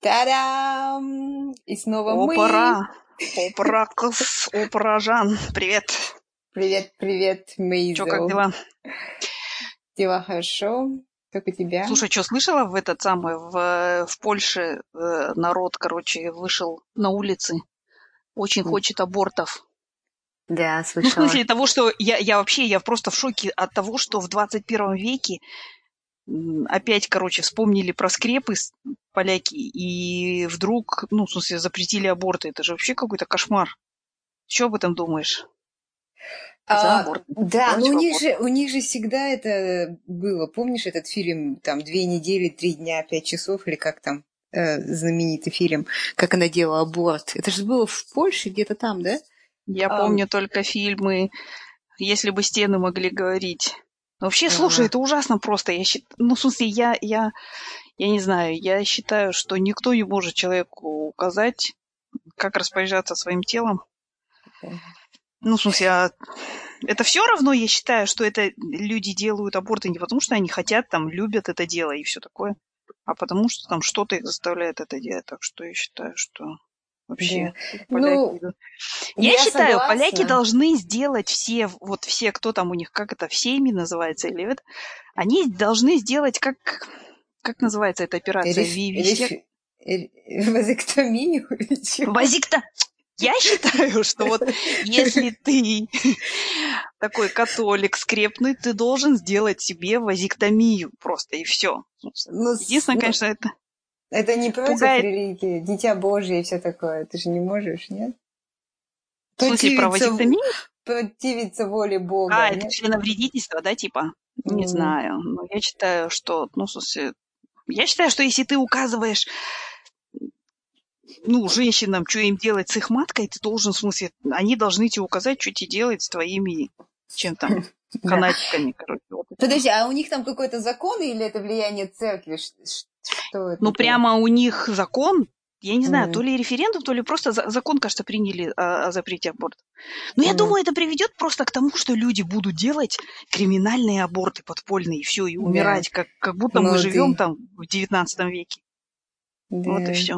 Та-дам! И снова мы. Опара! Опаракс, опаражан. Привет. Привет, привет, Мейзел. Чё, как дела? Дела хорошо. Как у тебя? Слушай, что слышала в этот самый, в, в Польше э, народ, короче, вышел на улицы, очень хочет абортов. Да, Ну, в слышала. смысле того, что я, я вообще, я просто в шоке от того, что в 21 веке опять, короче, вспомнили про скрепы поляки, и вдруг, ну, в смысле, запретили аборты. Это же вообще какой-то кошмар. Что об этом думаешь? За А, да, Против ну у них же у них же всегда это было. Помнишь этот фильм там две недели, три дня, пять часов или как там э, знаменитый фильм, как она делала аборт? Это же было в Польше где-то там, да? Я А, помню только фильмы «Если бы стены могли говорить». Но Вообще, Ага. слушай, это ужасно просто. Я счит... Ну, в смысле, я, я, я не знаю, я считаю, что никто не может человеку указать, как распоряжаться своим телом. Ну, в смысле, а это все равно, я считаю, что это люди делают аборты не потому, что они хотят, там, любят это дело и все такое, а потому что там что-то их заставляет это делать. Так что я считаю, что вообще Да. поляки... Ну, Я, я считаю, поляки согласна. должны сделать все, вот все, кто там у них, как это, в сейме называется или это, они должны сделать, как, как называется эта операция? Реф- Ви- висек- реф- э, Вазэктомию или чего? Вазикта. Я считаю, что вот если ты такой католик скрепный, ты должен сделать себе вазиктомию просто, и все. Ну, Единственное, ну, конечно, это это не против пугает. религии, дитя Божие и все такое. Ты же не можешь, нет? В смысле, про Противиться, противиться воле Бога, А, это нет? членовредительство, да, типа? Не М, знаю. Но я считаю, что, ну, в смысле, я считаю, что если ты указываешь, ну, женщинам, что им делать с их маткой, ты должен, в смысле, они должны тебе указать, что тебе делать с твоими, чем там, Да. канатиками, короче. это. Подожди, а у них там какой-то закон или это влияние церкви? Что Ну, прямо у них закон, я не знаю, М, то ли референдум, то ли просто за- закон, кажется, приняли о, о запрете аборта. Но я м. думаю, это приведет просто к тому, что люди будут делать криминальные аборты подпольные, и все, и умирать, как, как будто мы Ну, живем ты... там в девятнадцатом веке. Вот и все.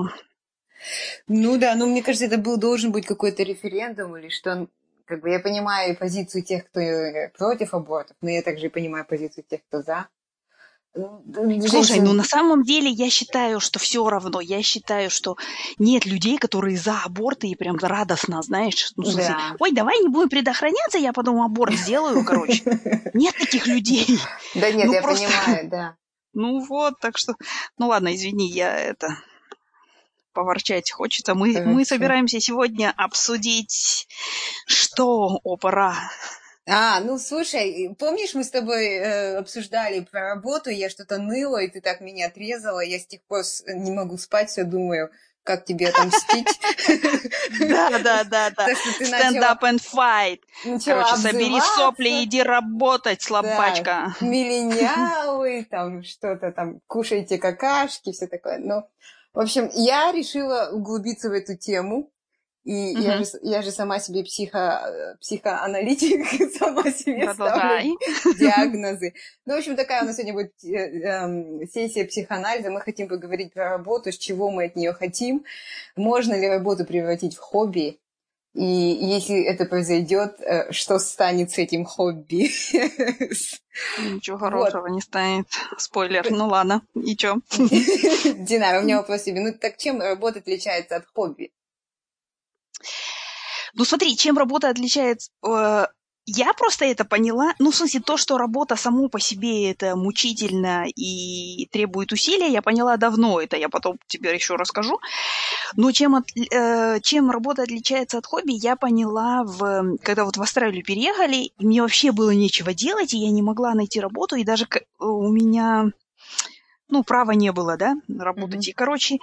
Ну да, ну мне кажется, это был должен быть какой-то референдум или что. Как бы я понимаю позицию тех, кто э, против абортов, но я также понимаю позицию тех, кто за. Ну, Слушай, ну на самом деле я считаю, что все равно. Я считаю, что нет людей, которые за аборты и прям радостно, знаешь, ну, смысле, да. ой, давай не будем предохраняться, я потом аборт сделаю, короче. Нет таких людей. Да нет, Ну я просто, понимаю, да. ну вот, так что, ну ладно, извини, я это поворчать хочется. Мы, мы собираемся сегодня обсудить, что опера. А, ну слушай, помнишь, мы с тобой э, обсуждали про работу, я что-то ныла, и ты так меня отрезала, я с тех пор с- не могу спать, все думаю, как тебе отомстить. Да, да, да, да. Stand up and fight. Короче, собери сопли, обзываться. иди работать, слабачка. миллениалы, там что-то там, кушайте какашки, все такое. Ну, в общем, я решила углубиться в эту тему. И я Мгм. же, я же сама себе психо, э, психоаналитик, сама себе ставлю Продолжай. диагнозы. Ну, в общем, такая у нас сегодня будет э, эм, сессия психоанализа. Мы хотим поговорить про работу, с чего мы от нее хотим. Можно ли работу превратить в хобби? И если это произойдет, э, что станет с этим хобби? Ничего Вот. хорошего не станет. Спойлер. Ну ладно. И чё? Динара, у меня вопрос тебе. Ну, так чем работа отличается от хобби? Ну смотри, чем работа отличается... э, Я просто это поняла. Ну, в смысле, то, что работа само по себе это мучительно и требует усилия, я поняла давно. Это я потом тебе еще расскажу. Но чем, от- э, чем работа отличается от хобби, я поняла, в, когда вот в Австралию переехали, мне вообще было нечего делать, и я не могла найти работу, и даже к- у меня ну, права не было, да, работать. Мгм. И, короче,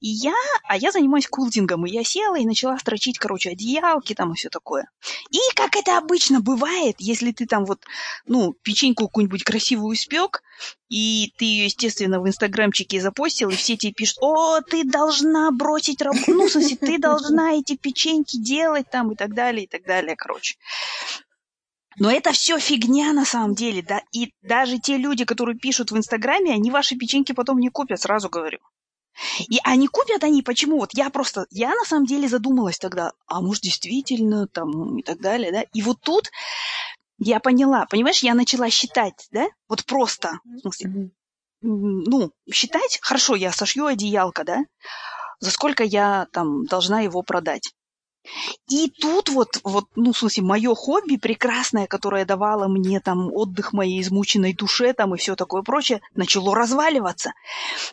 и я, а я занимаюсь култингом, и я села и начала строчить, короче, одеялки там и все такое. И, как это обычно бывает, если ты там вот, ну, печеньку какую-нибудь красивую испек, и ты ее, естественно, в инстаграмчике запостил, и все тебе пишут, о, ты должна бросить работу, ну, в смысле, ты должна эти печеньки делать там и так далее, и так далее, короче. Но это все фигня на самом деле, да, и даже те люди, которые пишут в Инстаграме, они ваши печеньки потом не купят, сразу говорю. И они купят они, почему? Вот я просто, я на самом деле задумалась тогда, а может действительно там и так далее, да? И вот тут я поняла, понимаешь, я начала считать, да? Вот просто, в смысле, ну, считать, хорошо, я сошью одеялко, да? За сколько я там должна его продать? И тут вот, вот, ну, в смысле, мое хобби прекрасное, которое давало мне там отдых моей измученной душе там и все такое прочее, начало разваливаться.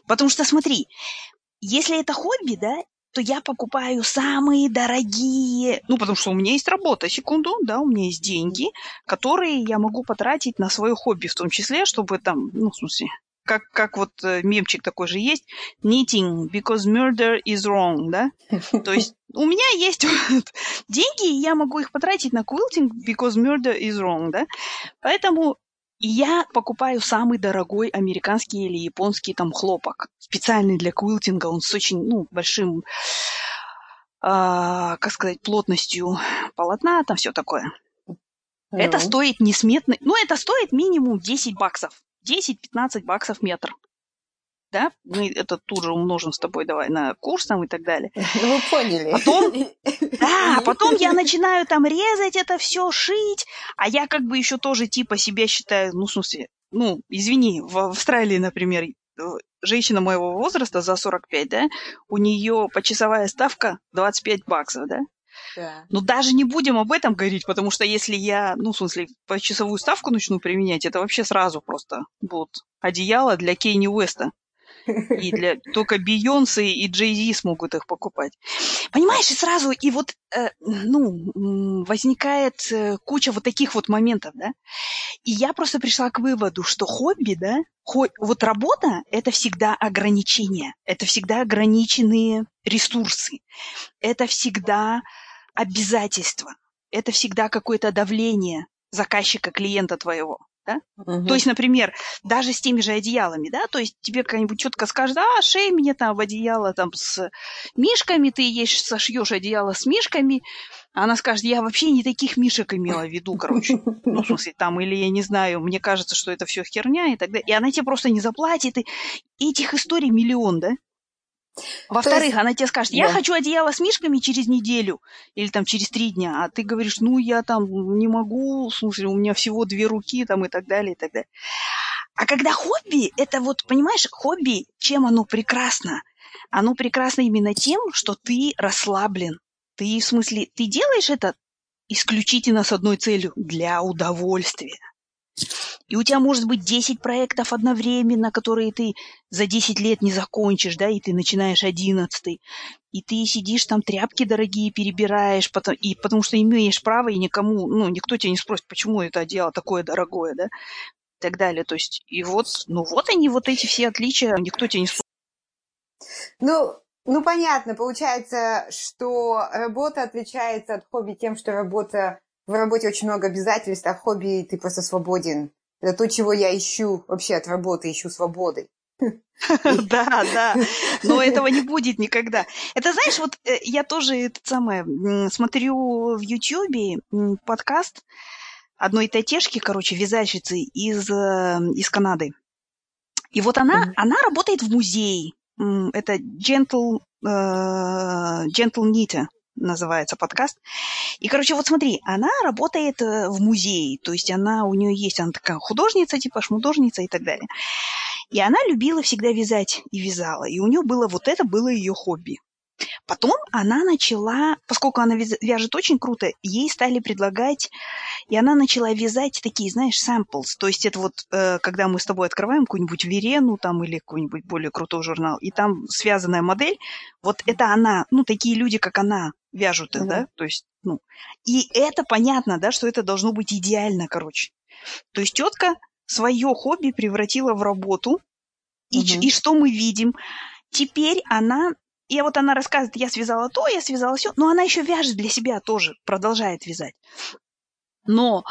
Потому что, смотри, если это хобби, да, то я покупаю самые дорогие, ну, потому что у меня есть работа, секунду, да, у меня есть деньги, которые я могу потратить на свое хобби, в том числе, чтобы там, ну, в смысле, как, как вот э, мемчик такой же есть, knitting, because murder is wrong, да? То есть у меня есть деньги, и я могу их потратить на quilting, because murder is wrong, да? Поэтому я покупаю самый дорогой американский или японский там хлопок, специальный для квилтинга, он с очень, ну, большим, а, как сказать, плотностью полотна, там все такое. Mm. Это стоит несметно, ну, это стоит минимум 10 баксов. 10-15 баксов метр. Да, мы это тут же умножим с тобой давай на курс там и так далее. Ну, вы поняли. Потом, да, потом я начинаю там резать это все, шить, а я как бы еще тоже типа себя считаю, ну, в смысле, ну, извини, в Австралии, например, э, женщина моего возраста за 45, да, у нее почасовая ставка 25 баксов, да, да. Но даже не будем об этом говорить, потому что если я, ну, в смысле, по часовую ставку начну применять, это вообще сразу просто будут одеяло для Кейни Уэста. И для только Бейонсе и Джей Зи смогут их покупать. Понимаешь, и сразу, и вот, э, ну, возникает э, куча вот таких вот моментов, да. И я просто пришла к выводу, что хобби, да, хо вот работа – это всегда ограничения, это всегда ограниченные ресурсы, это всегда обязательства. Это всегда какое-то давление заказчика, клиента твоего. Да? Угу. То есть, например, даже с теми же одеялами, да, то есть тебе как-нибудь четко скажут, а, шей мне там в одеяло там с мишками, ты ешь, сошьешь одеяло с мишками, она скажет, я вообще не таких мишек имела в виду, короче. Ну, в смысле, там, или я не знаю, мне кажется, что это все херня и так далее. И она тебе просто не заплатит. И этих историй миллион, да? Во-вторых, есть... она тебе скажет, я да. хочу одеяло с мишками через неделю или там через три дня, а ты говоришь, ну я там не могу, слушай, у меня всего две руки там и так далее, и так далее. А когда хобби, это вот, понимаешь, хобби, чем оно прекрасно? Оно прекрасно именно тем, что ты расслаблен. Ты, в смысле, ты делаешь это исключительно с одной целью – для удовольствия. И у тебя может быть 10 проектов одновременно, которые ты за 10 лет не закончишь, да, и ты начинаешь 11. И ты сидишь там, тряпки дорогие перебираешь, потому, и потому что имеешь право, и никому, ну, никто тебя не спросит, почему это дело такое дорогое, да, и так далее. То есть, и вот, ну, вот они, вот эти все отличия, никто тебя не спросит. Ну, ну, понятно, получается, что работа отличается от хобби тем, что работа в работе очень много обязательств, а в хобби ты просто свободен. Это то, чего я ищу вообще от работы, ищу свободы. Да, да, но этого не будет никогда. Это знаешь, вот э, я тоже это самое смотрю в Ютьюбе подкаст одной татешки, короче, вязальщицы из, э, из Канады. И вот она, она работает в музее. Это Gentle, uh, Gentle Knit называется подкаст. И, короче, вот смотри, она работает э, в музее, то есть она, у нее есть, она такая художница, типа шмудожница и так далее. И она любила всегда вязать и вязала, и у нее было вот это было ее хобби. Потом она начала, поскольку она вяжет очень круто, ей стали предлагать, и она начала вязать такие, знаешь, samples. То есть это вот, э, когда мы с тобой открываем какую-нибудь Верену там или какой-нибудь более крутой журнал, и там связанная модель, вот это она, ну, такие люди, как она, вяжут их, mm-hmm. да, то есть, ну, и это понятно, да, что это должно быть идеально, короче. То есть тетка свое хобби превратила в работу, и, mm-hmm. и что мы видим? Теперь она и вот она рассказывает, я связала то, я связала все, но она еще вяжет для себя тоже, продолжает вязать. Но,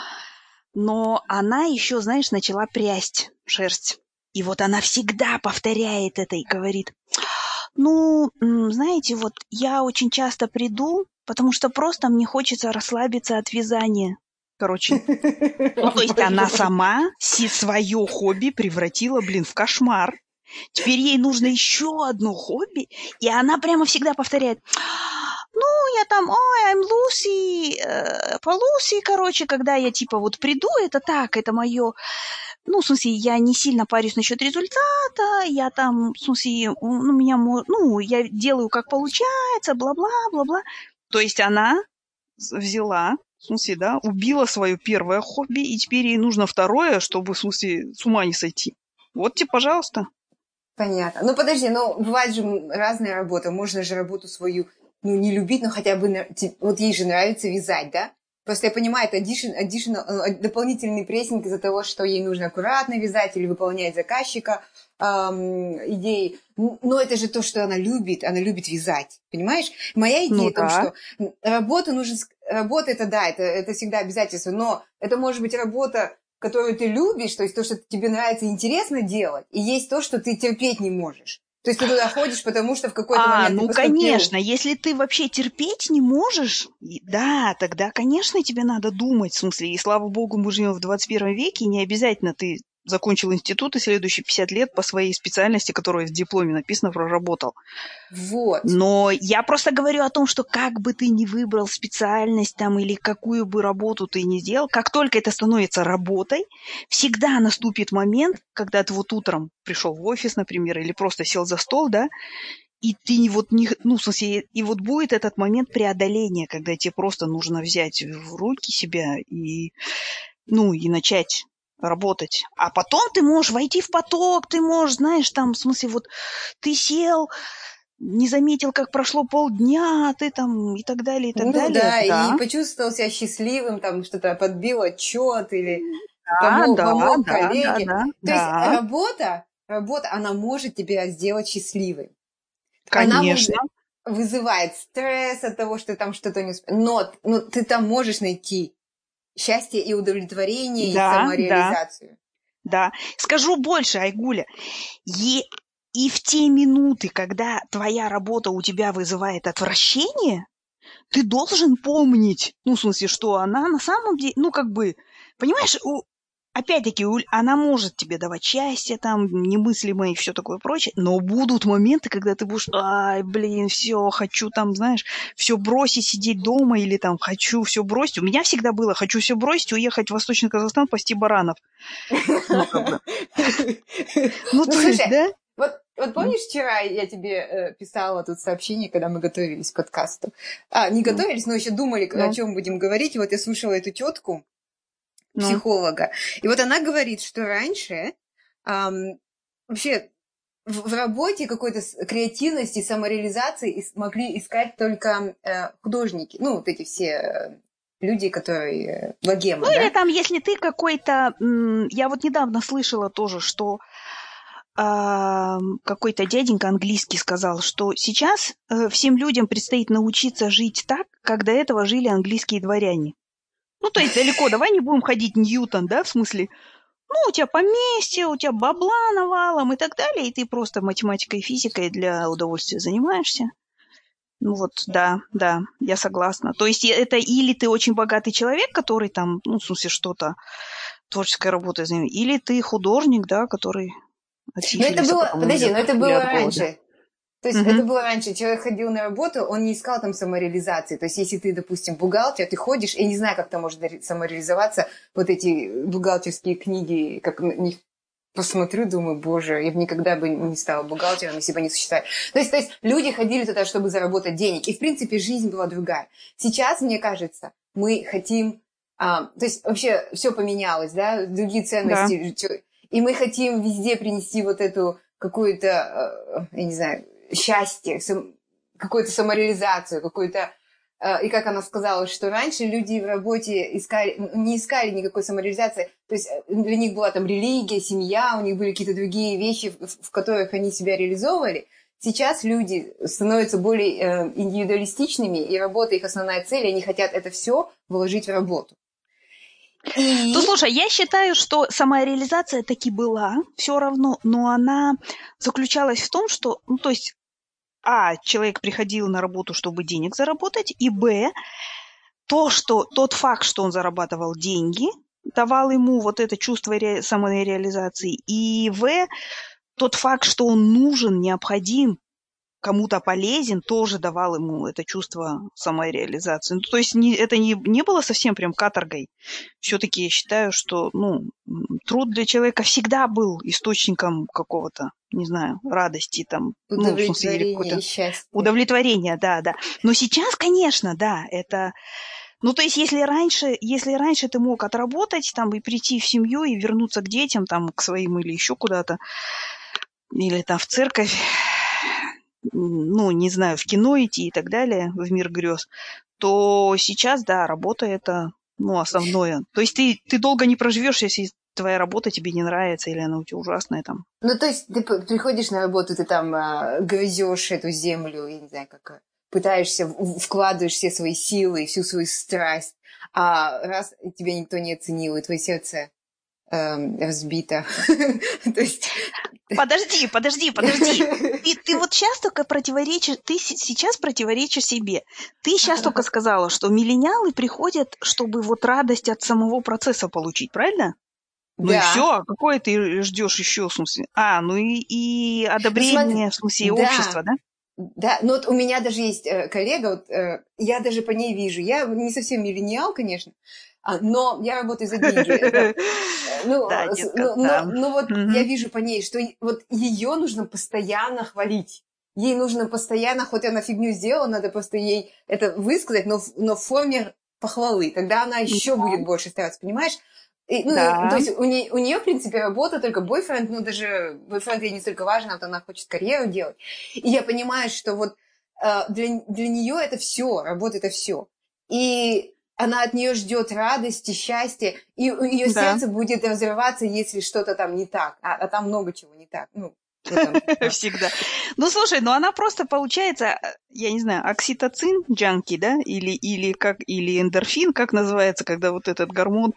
но она еще, знаешь, начала прясть шерсть. И вот она всегда повторяет это и говорит, ну, знаете, вот я очень часто приду, потому что просто мне хочется расслабиться от вязания. Короче, ну, то есть она сама свое хобби превратила, блин, в кошмар. Теперь ей нужно еще одно хобби, и она прямо всегда повторяет, ну, я там, ой, I'm Lucy, э, по Lucy, короче, когда я типа вот приду, это так, это мое, ну, в смысле, я не сильно парюсь насчет результата, я там, в смысле, ну, меня, ну, я делаю как получается, бла-бла, бла-бла. То есть она взяла, в смысле, да, убила свое первое хобби, и теперь ей нужно второе, чтобы, в смысле, с ума не сойти. Вот тебе, пожалуйста. Понятно. Ну, подожди, ну, бывает же разные работы. Можно же работу свою, ну, не любить, но хотя бы, вот ей же нравится вязать, да? Просто я понимаю, это addition, additional, э, дополнительный прессинг из-за того, что ей нужно аккуратно вязать или выполнять заказчика эм, идеи. Но это же то, что она любит. Она любит вязать. Понимаешь? Моя идея ну, в том, да. что работа нужно... Работа это да, это, это всегда обязательство, но это может быть работа, которую ты любишь, то есть то, что тебе нравится интересно делать, и есть то, что ты терпеть не можешь. То есть ты туда ходишь, потому что в какой-то а, момент... ну, поступил... конечно, если ты вообще терпеть не можешь, да, тогда, конечно, тебе надо думать, в смысле, и слава богу, мы живем в 21 веке, и не обязательно ты закончил институт и следующие 50 лет по своей специальности, которая в дипломе написано, проработал. Вот. Но я просто говорю о том, что как бы ты ни выбрал специальность там или какую бы работу ты ни сделал, как только это становится работой, всегда наступит момент, когда ты вот утром пришел в офис, например, или просто сел за стол, да, и ты вот не, ну, в смысле, и вот будет этот момент преодоления, когда тебе просто нужно взять в руки себя и, ну, и начать работать. А потом ты можешь войти в поток, ты можешь, знаешь, там, в смысле, вот ты сел, не заметил, как прошло полдня, ты там и так далее, и так ну, далее. Да, да, и почувствовал себя счастливым, там что-то подбил отчет или да, помог, да, помог да, коллеге. Да, да, То да. есть работа, работа, она может тебя сделать счастливым. Конечно. Она вызывает стресс от того, что ты там что-то не успел. Но, но ты там можешь найти счастье и удовлетворение, да, и самореализацию. Да, да. Скажу больше, Айгуля. И, и в те минуты, когда твоя работа у тебя вызывает отвращение, ты должен помнить, ну, в смысле, что она на самом деле, ну, как бы, понимаешь, у, опять-таки, она может тебе давать счастье, там, немыслимое и все такое прочее, но будут моменты, когда ты будешь, ай, блин, все, хочу там, знаешь, все бросить, сидеть дома, или там, хочу все бросить. У меня всегда было, хочу все бросить, уехать в Восточный Казахстан, пасти баранов. Ну, то есть, да? Вот, вот помнишь, вчера я тебе э, писала тут сообщение, когда мы готовились к подкасту? А, не готовились, но еще думали, о чем будем говорить. И вот я слушала эту тетку, ну. психолога. И вот она говорит, что раньше эм, вообще в, в работе какой-то креативности, самореализации могли искать только э, художники, ну, вот эти все э, люди, которые э, богемы. Ну, да? или там, если ты какой-то... Я вот недавно слышала тоже, что э, какой-то дяденька английский сказал, что сейчас э, всем людям предстоит научиться жить так, как до этого жили английские дворяне. Ну, то есть далеко, давай не будем ходить Ньютон, да, в смысле, ну, у тебя поместье, у тебя бабла навалом и так далее, и ты просто математикой и физикой для удовольствия занимаешься. Ну вот, да, да, я согласна. То есть это или ты очень богатый человек, который там, ну, в смысле, что-то творческой работой занимается, или ты художник, да, который... Но это было, подожди, но это было раньше. То есть mm-hmm. это было раньше. Человек ходил на работу, он не искал там самореализации. То есть если ты, допустим, бухгалтер, ты ходишь, я не знаю, как там можно самореализоваться, вот эти бухгалтерские книги, как на них посмотрю, думаю, боже, я бы никогда бы не стала бухгалтером, если бы не существовали. То есть, то есть люди ходили туда, чтобы заработать денег. И, в принципе, жизнь была другая. Сейчас, мне кажется, мы хотим... А, то есть вообще все поменялось, да, другие ценности. Да. И мы хотим везде принести вот эту какую-то, э, я не знаю, счастье, какую-то самореализацию, какую-то... Э, и как она сказала, что раньше люди в работе искали, не искали никакой самореализации, то есть э, для них была там религия, семья, у них были какие-то другие вещи, в которых они себя реализовывали. Сейчас люди становятся более э, индивидуалистичными, и работа их основная цель, они хотят это все вложить в работу. И... Ну, слушай, я считаю, что самореализация таки была, все равно, но она заключалась в том, что, ну, то есть а, человек приходил на работу, чтобы денег заработать, и Б, то, что, тот факт, что он зарабатывал деньги, давал ему вот это чувство ре, самореализации, и В, тот факт, что он нужен, необходим, кому-то полезен, тоже давал ему это чувство самореализации. Ну, то есть не, это не, не было совсем прям каторгой. Все-таки я считаю, что ну, труд для человека всегда был источником какого-то, не знаю, радости, там, удовлетворения, ну, в смысле, удовлетворения, да, да. Но сейчас, конечно, да, это ну, то есть, если раньше, если раньше ты мог отработать, там, и прийти в семью, и вернуться к детям, там, к своим или еще куда-то, или там в церковь, ну, не знаю, в кино идти и так далее, в мир грез, то сейчас, да, работа это, ну, основное. То есть ты, ты долго не проживешь, если твоя работа тебе не нравится или она у тебя ужасная там. Ну, то есть ты приходишь на работу, ты там а, грызешь эту землю, я не знаю, как пытаешься, вкладываешь все свои силы, всю свою страсть, а раз тебя никто не оценил, и твое сердце эм. То есть... Подожди, подожди, подожди. Ты, ты вот сейчас только противоречишь, ты сейчас противоречишь себе. Ты сейчас только сказала, что миллениалы приходят, чтобы вот радость от самого процесса получить, правильно? Ну да. и все, а какое ты ждешь еще, в смысле? А, ну и, и одобрение, ну, смотри, в смысле, да. общества, да? Да, ну вот у меня даже есть э, коллега, вот, э, я даже по ней вижу, я не совсем миллениал, конечно, но я работаю за деньги. Ну, ну, ну вот я вижу по ней, что вот ее нужно постоянно хвалить. Ей нужно постоянно, хоть она фигню сделала, надо просто ей это высказать, но, но в форме похвалы. Тогда она еще будет больше стараться, понимаешь? И, ну, да. то есть у нее, у нее, в принципе, работа только бойфренд, ну, даже бойфренд ей не столько важен, а вот она хочет карьеру делать. И я понимаю, что вот э, для, для нее это все, работа это все. И она от нее ждет радости, счастья, и ее да. сердце будет разрываться, если что-то там не так, а, а там много чего не так. Ну, Всегда. Ну, слушай, ну она просто получается, я не знаю, окситоцин, джанки, да, или, или как, или эндорфин, как называется, когда вот этот гормон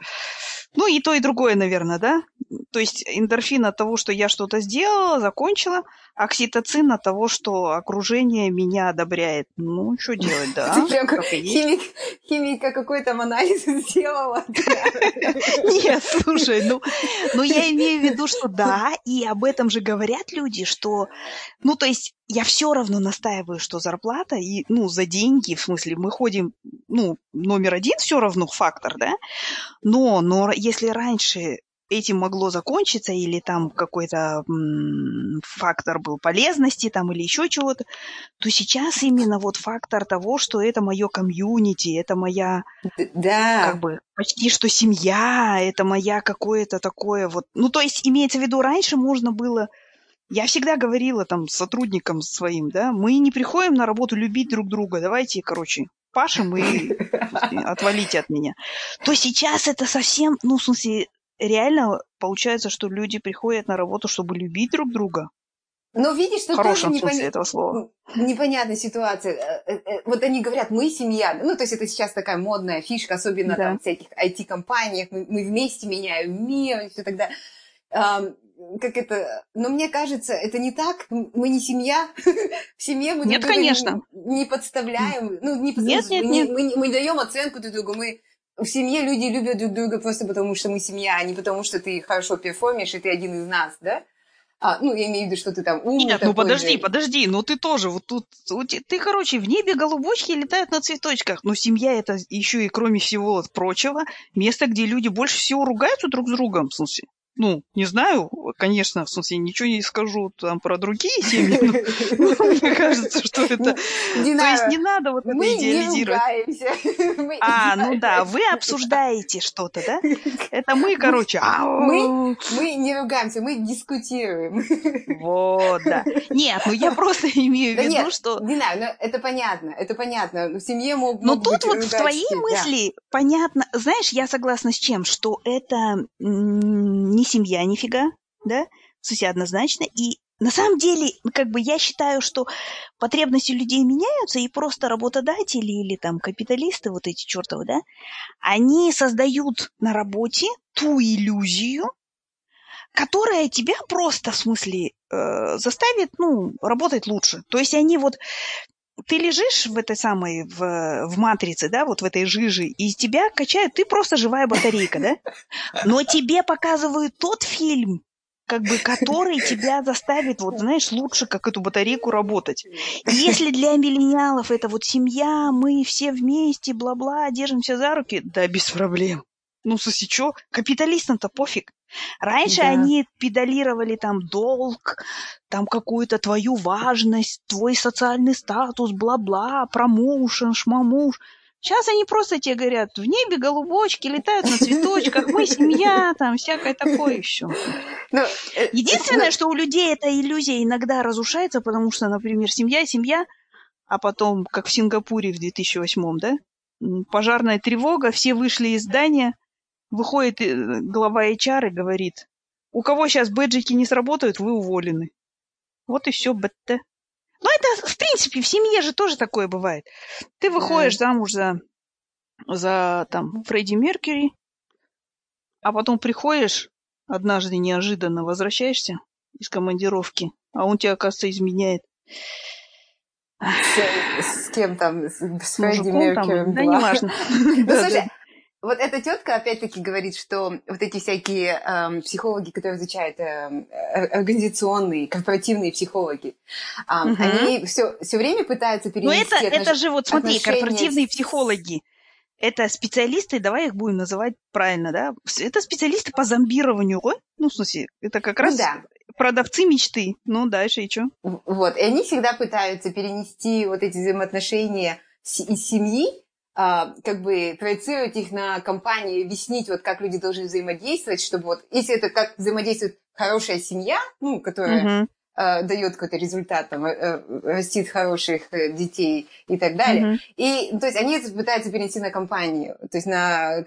ну, и то, и другое, наверное, да? То есть эндорфин от того, что я что-то сделала, закончила, окситоцин от того, что окружение меня одобряет. Ну, что делать, да? Ты прям как химик, химика какой-то анализ сделала. Нет, слушай, ну, ну я имею в виду, что да, и об этом же говорят люди, что, ну, то есть я все равно настаиваю, что зарплата и, ну, за деньги, в смысле, мы ходим, ну, номер один все равно фактор, да, но, но если раньше этим могло закончиться, или там какой-то фактор был полезности, там, или еще чего-то, то сейчас именно вот фактор того, что это мое комьюнити, это моя, да. как бы, почти что семья, это моя какое-то такое вот, ну, то есть имеется в виду, раньше можно было я всегда говорила там сотрудникам своим, да, мы не приходим на работу любить друг друга, давайте, короче, пашем и отвалите от меня. То сейчас это совсем, ну, в смысле, реально получается, что люди приходят на работу, чтобы любить друг друга. Но видишь, что тоже непон... этого слова. непонятная ситуация. Э, э, э, вот они говорят, мы семья. Ну, то есть это сейчас такая модная фишка, особенно да. там в всяких IT-компаниях. Мы, мы вместе меняем мир и все тогда как это, но мне кажется, это не так. Мы не семья. В семье мы нет, друг конечно. Не, не подставляем. Ну, не подставляем. Нет, нет, нет. Мы, мы, мы даем оценку друг другу. Мы в семье люди любят друг друга просто потому, что мы семья, а не потому, что ты хорошо перформишь, и ты один из нас, да? А, ну, я имею в виду, что ты там умный Нет, ну подожди, же. подожди, ну ты тоже вот тут, ты, короче, в небе голубочки летают на цветочках, но семья это еще и, кроме всего прочего, место, где люди больше всего ругаются друг с другом, смысле ну, не знаю, конечно, в смысле, ничего не скажу там про другие семьи, но мне кажется, что это... То есть не надо вот это идеализировать. А, ну да, вы обсуждаете что-то, да? Это мы, короче... Мы не ругаемся, мы дискутируем. Вот, да. Нет, ну я просто имею в виду, что... Не знаю, но это понятно, это понятно. В семье могут Но тут вот в твоей мысли понятно... Знаешь, я согласна с чем? Что это не не семья нифига, да, в смысле однозначно, и на самом деле, как бы я считаю, что потребности людей меняются, и просто работодатели или там капиталисты, вот эти чертовы, да, они создают на работе ту иллюзию, которая тебя просто, в смысле, э, заставит, ну, работать лучше. То есть они вот ты лежишь в этой самой, в, в матрице, да, вот в этой жиже, и тебя качают, ты просто живая батарейка, да? Но тебе показывают тот фильм, как бы, который тебя заставит, вот, знаешь, лучше как эту батарейку работать. И если для миллениалов это вот семья, мы все вместе, бла-бла, держимся за руки, да, без проблем. Ну, соси, что? Капиталистам-то пофиг. Раньше да. они педалировали там долг, там какую-то твою важность, твой социальный статус, бла-бла, промоушен, шмамуш. Сейчас они просто тебе говорят, в небе голубочки летают на цветочках, мы семья, там всякое такое еще. Ну, э, Единственное, что у людей эта иллюзия иногда разрушается, потому что, например, семья, семья, а потом, как в Сингапуре в 2008, да, пожарная тревога, все вышли из здания, выходит э, глава HR и говорит, у кого сейчас бэджики не сработают, вы уволены. Вот и все, БТ. Ну, это, в принципе, в семье же тоже такое бывает. Ты выходишь да. замуж за, за там, Фредди Меркьюри, а потом приходишь, однажды неожиданно возвращаешься из командировки, а он тебя, оказывается, изменяет. С, с кем там? С, с Фредди Меркьюри? Да, неважно. Ну, слушай, вот эта тетка опять-таки говорит, что вот эти всякие э, психологи, которые изучают э, организационные, корпоративные психологи, э, угу. они все, все время пытаются перенести... Но это, отнош... это же вот смотри, корпоративные с... психологи. Это специалисты, давай их будем называть правильно, да? Это специалисты по зомбированию. Ну, в смысле, это как ну раз ну, да. продавцы мечты. Ну, дальше и что? Вот, и они всегда пытаются перенести вот эти взаимоотношения из семьи а, как бы проецировать их на компании, объяснить, вот как люди должны взаимодействовать, чтобы вот, если это как взаимодействует хорошая семья, ну, которая uh-huh. э, дает какой-то результат, там, э, растит хороших э, детей и так далее. Uh-huh. И, то есть, они это пытаются перенести на компанию, то есть, на,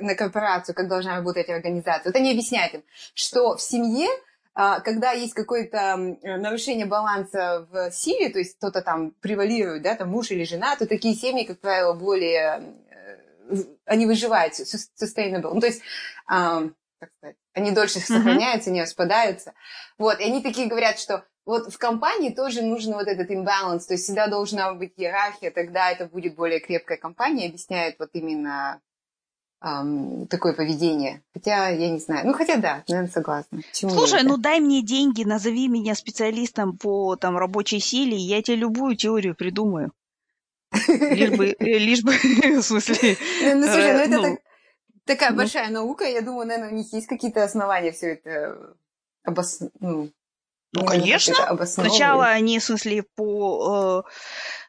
на корпорацию, как должна работать организация. Вот они объясняют им, что в семье а, когда есть какое-то нарушение баланса в силе, то есть кто-то там превалирует, да, там муж или жена, то такие семьи, как правило, более... Э, они выживают, sustainable. Ну, то есть, как сказать, они дольше сохраняются, не распадаются. Вот, и они такие говорят, что вот в компании тоже нужен вот этот имбаланс, то есть всегда должна быть иерархия, тогда это будет более крепкая компания, объясняет вот именно эм, такое поведение. Хотя, я не знаю. Ну, хотя да, наверное, согласна. Почему Слушай, ну дай мне деньги, назови меня специалистом по там рабочей силе, и я тебе любую теорию придумаю. Лишь бы, э, лишь бы, в смысле... Ну, слушай, ну это ну. такая ну. большая наука, я думаю, наверное, у них есть какие-то основания все это обос... ну, ну, конечно. Сначала они, в смысле, по... Э,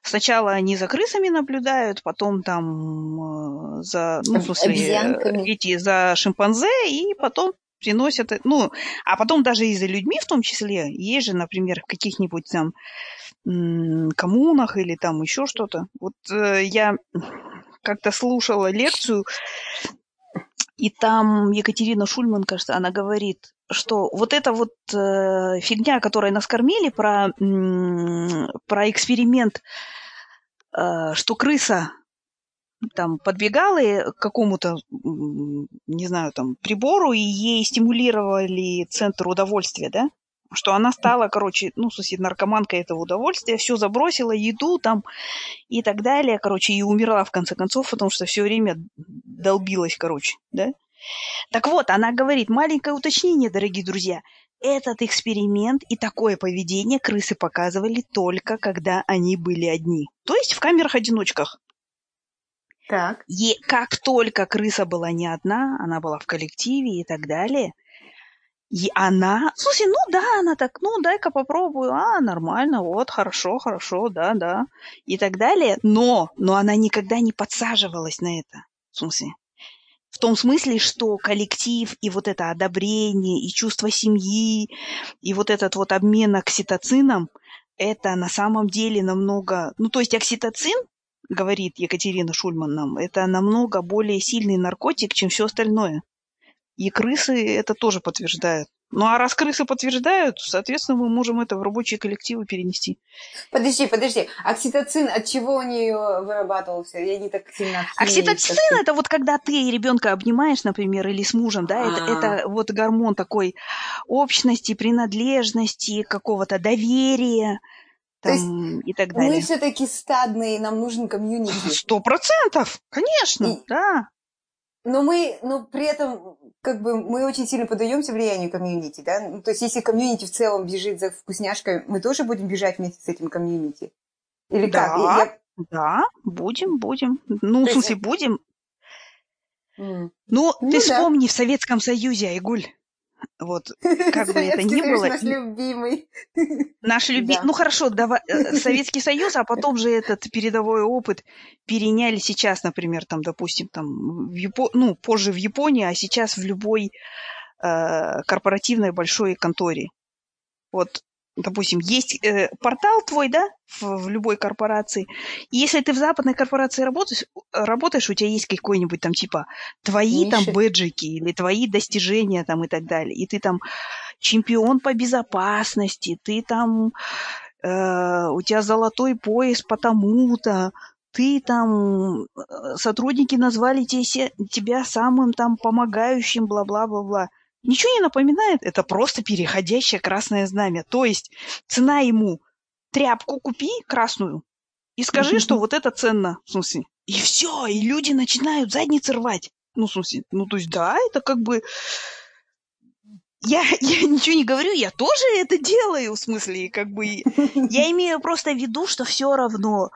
сначала они за крысами наблюдают, потом там э, за... Ну, в смысле, эти за шимпанзе, и потом приносят... Ну, а потом даже и за людьми в том числе. Есть же, например, в каких-нибудь там коммунах или там еще что-то. Вот э, я как-то слушала лекцию, и там Екатерина Шульман, кажется, она говорит, что вот эта вот э, фигня, которой нас кормили, про, про эксперимент, э, что крыса там подбегала к какому-то, не знаю, там прибору, и ей стимулировали центр удовольствия, да? Что она стала, короче, ну, в смысле, наркоманкой этого удовольствия, все забросила, еду там и так далее, короче, и умерла в конце концов, потому что все время долбилась, короче, да? Так вот, она говорит, маленькое уточнение, дорогие друзья. Этот эксперимент и такое поведение крысы показывали только когда они были одни. То есть в камерах-одиночках. Так. И как только крыса была не одна, она была в коллективе и так далее, и она, слушай, ну да, она так, ну дай-ка попробую, а, нормально, вот, хорошо, хорошо, да, да, и так далее. Но, но она никогда не подсаживалась на это. В смысле, в том смысле, что коллектив и вот это одобрение, и чувство семьи, и вот этот вот обмен окситоцином, это на самом деле намного... Ну, то есть окситоцин, говорит Екатерина Шульман нам, это намного более сильный наркотик, чем все остальное. И крысы это тоже подтверждают. Ну а раз крысы подтверждают, соответственно, мы можем это в рабочие коллективы перенести. Подожди, подожди. Окситоцин от чего у нее вырабатывался? Я не так сильно... Окситоцин это вот когда ты ребенка обнимаешь, например, или с мужем, да, это, а. это вот гормон такой общности, принадлежности, какого-то доверия. Там, есть и так далее. Мы все-таки стадные, нам нужен комьюнити. Сто процентов, конечно, и, да. Но мы, но при этом, как бы, мы очень сильно поддаемся влиянию комьюнити, да? Ну, то есть, если комьюнити в целом бежит за вкусняшкой, мы тоже будем бежать вместе с этим комьюнити? Или да, как? Я... Да, будем, будем. Ну, то в смысле, есть... будем. Mm. Ну, ну, ты да. вспомни в Советском Союзе, Айгуль. Вот, как бы это ни было. наш любимый. Наш любимый. Да. Ну хорошо, давай, э, Советский Союз, а потом же этот передовой опыт переняли сейчас, например, там, допустим, там, в Япо... ну, позже в Японии, а сейчас в любой э, корпоративной большой конторе. Вот допустим, есть э, портал твой, да, в, в любой корпорации. И если ты в западной корпорации работаешь, работаешь, у тебя есть какой-нибудь там типа твои Ниши. там бэджики или твои достижения там и так далее. И ты там чемпион по безопасности, ты там э, у тебя золотой пояс потому-то, ты там, э, сотрудники назвали тебе, тебя самым там помогающим, бла-бла-бла-бла. Ничего не напоминает? Это просто переходящее красное знамя. То есть цена ему тряпку купи красную и скажи, что вот это ценно. В смысле, и все, и люди начинают задницы рвать. Ну, в смысле, ну, то есть, да, это как бы я, я ничего не говорю, я тоже это делаю, в смысле, как бы, я имею просто в виду, что все равно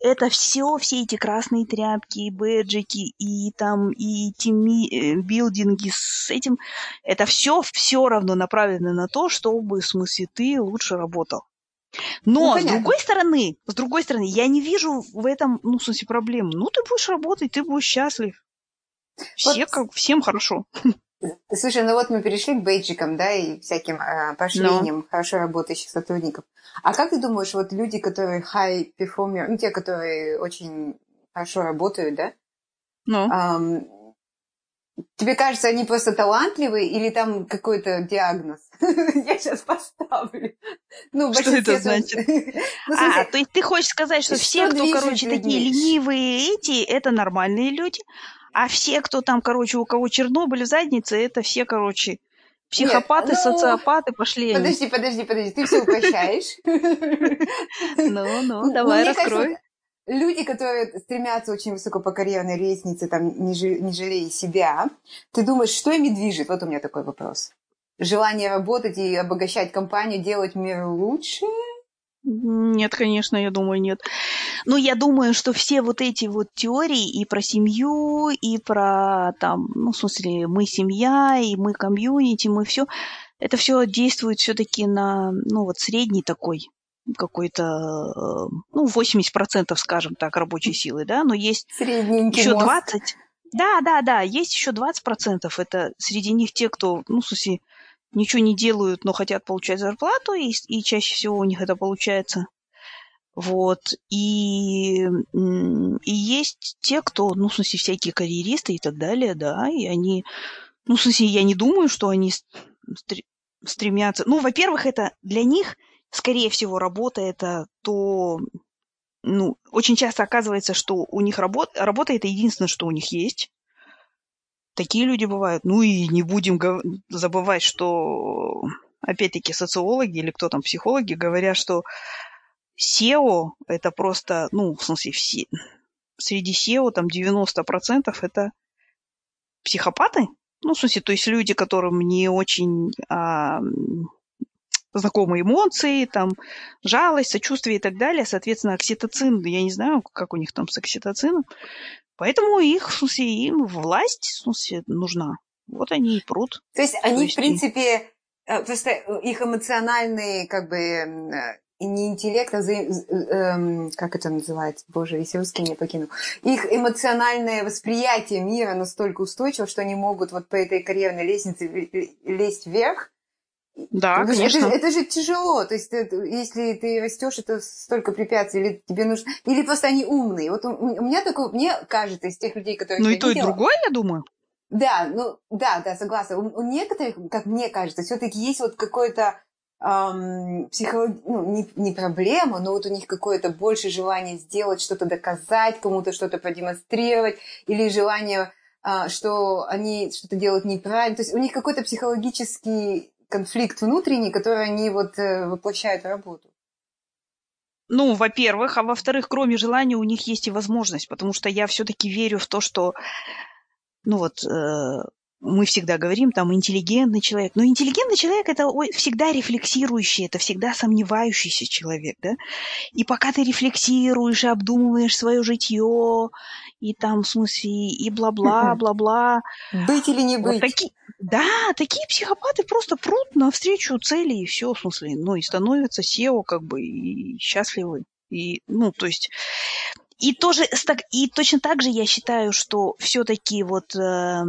это все, все эти красные тряпки, бэджики и там, и теми, э, билдинги с этим, это все, все равно направлено на то, чтобы, в смысле, ты лучше работал. Но, ну, с другой стороны, с другой стороны, я не вижу в этом, ну, в смысле, проблем. Ну, ты будешь работать, ты будешь счастлив. Все, вот. как, всем хорошо. Слушай, ну вот мы перешли к бейджикам, да, и всяким э, поощрениям no. хорошо работающих сотрудников. А как ты думаешь, вот люди, которые high performer, ну, те, которые очень хорошо работают, да? Ну. Эм, тебе кажется, они просто талантливые или там какой-то диагноз? Я сейчас поставлю. Ну, что это значит? ну, а, то есть ты хочешь сказать, что, что все, кто, короче, такие ленивые эти, это нормальные люди, а все, кто там, короче, у кого Чернобыль в заднице, это все, короче, психопаты, Нет, ну... социопаты пошли. Подожди, подожди, подожди, ты все упрощаешь. Ну, ну, давай раскрой. Люди, которые стремятся очень высоко по карьерной лестнице, там, не, не жалея себя, ты думаешь, что ими движет? Вот у меня такой вопрос. Желание работать и обогащать компанию, делать мир лучше – нет, конечно, я думаю, нет. Ну, я думаю, что все вот эти вот теории и про семью, и про там, ну, в смысле, мы семья, и мы комьюнити, мы все, это все действует все-таки на, ну, вот средний такой какой-то, э, ну, 80%, скажем так, рабочей силы, да, но есть Средненький еще 20%. Да, да, да, есть еще 20%. Это среди них те, кто, ну, в смысле, ничего не делают, но хотят получать зарплату, и, и чаще всего у них это получается. Вот. И, и есть те, кто, ну, в смысле, всякие карьеристы и так далее, да, и они, ну, в смысле, я не думаю, что они стремятся. Ну, во-первых, это для них, скорее всего, работа это то, ну, очень часто оказывается, что у них работа, работа это единственное, что у них есть. Такие люди бывают. Ну и не будем забывать, что опять-таки социологи или кто там, психологи говорят, что SEO это просто, ну, в смысле, все, среди SEO там 90% это психопаты. Ну, в смысле, то есть люди, которым не очень а, знакомы эмоции, там, жалость, сочувствие и так далее. Соответственно, окситоцин, я не знаю, как у них там с окситоцином, Поэтому их, в смысле, им власть, в смысле, нужна. Вот они и прут. То есть они, То есть в принципе, и... просто их эмоциональный, как бы, э, не интеллект, а за, э, как это называется, боже, если русский не покинул, их эмоциональное восприятие мира настолько устойчиво, что они могут вот по этой карьерной лестнице лезть вверх, да, ну, конечно. Это, это же тяжело. То есть, это, если ты растешь, это столько препятствий, или тебе нужно. Или просто они умные. Вот у, у меня такое, мне кажется, из тех людей, которые. Ну и то, видела, и другое, я думаю. Да, ну да, да, согласна. У, у некоторых, как мне кажется, все-таки есть вот какое-то эм, психолог... ну, не, не проблема, но вот у них какое-то больше желание сделать что-то, доказать, кому-то что-то продемонстрировать, или желание, э, что они что-то делают неправильно. То есть у них какой-то психологический конфликт внутренний, который они вот э, воплощают в работу? Ну, во-первых, а во-вторых, кроме желания у них есть и возможность, потому что я все-таки верю в то, что ну вот, э, мы всегда говорим, там, интеллигентный человек. Но интеллигентный человек – это всегда рефлексирующий, это всегда сомневающийся человек, да? И пока ты рефлексируешь обдумываешь свое житье, и там, в смысле, и бла-бла, бла-бла. Быть или не быть. Вот таки, да, такие психопаты просто прут навстречу цели, и все, в смысле, ну, и становятся SEO, как бы, и счастливы. И, ну, то есть и тоже и точно так же я считаю, что все-таки вот э,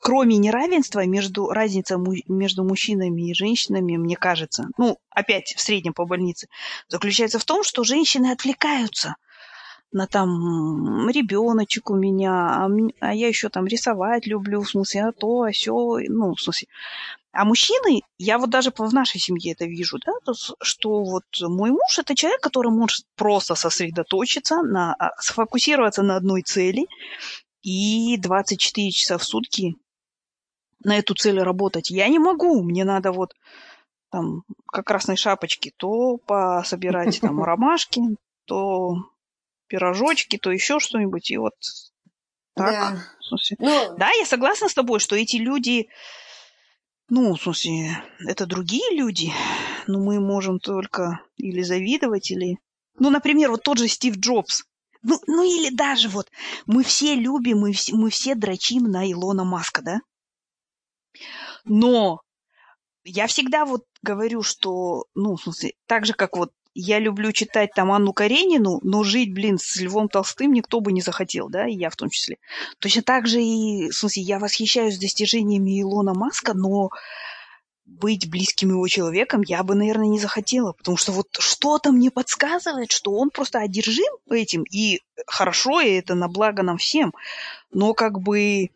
кроме неравенства между разница между мужчинами и женщинами, мне кажется, ну опять в среднем по больнице, заключается в том, что женщины отвлекаются на там ребеночек у меня, а, а я еще там рисовать люблю, в смысле, а то, а все, ну, в смысле. А мужчины, я вот даже в нашей семье это вижу, да, что вот мой муж это человек, который может просто сосредоточиться, на, а, сфокусироваться на одной цели и 24 часа в сутки на эту цель работать. Я не могу, мне надо вот там, как красной шапочки, то пособирать там ромашки, то пирожочки, то еще что-нибудь. И вот так. Да. Ну, да, я согласна с тобой, что эти люди, ну, в смысле, это другие люди, но мы можем только или завидовать, или... Ну, например, вот тот же Стив Джобс. Ну, ну или даже вот мы все любим, мы все, мы все дрочим на Илона Маска, да? Но я всегда вот говорю, что, ну, в смысле, так же, как вот я люблю читать там Анну Каренину, но жить, блин, с Львом Толстым никто бы не захотел, да, и я в том числе. Точно так же и, в смысле, я восхищаюсь достижениями Илона Маска, но быть близким его человеком я бы, наверное, не захотела, потому что вот что-то мне подсказывает, что он просто одержим этим, и хорошо, и это на благо нам всем, но как бы,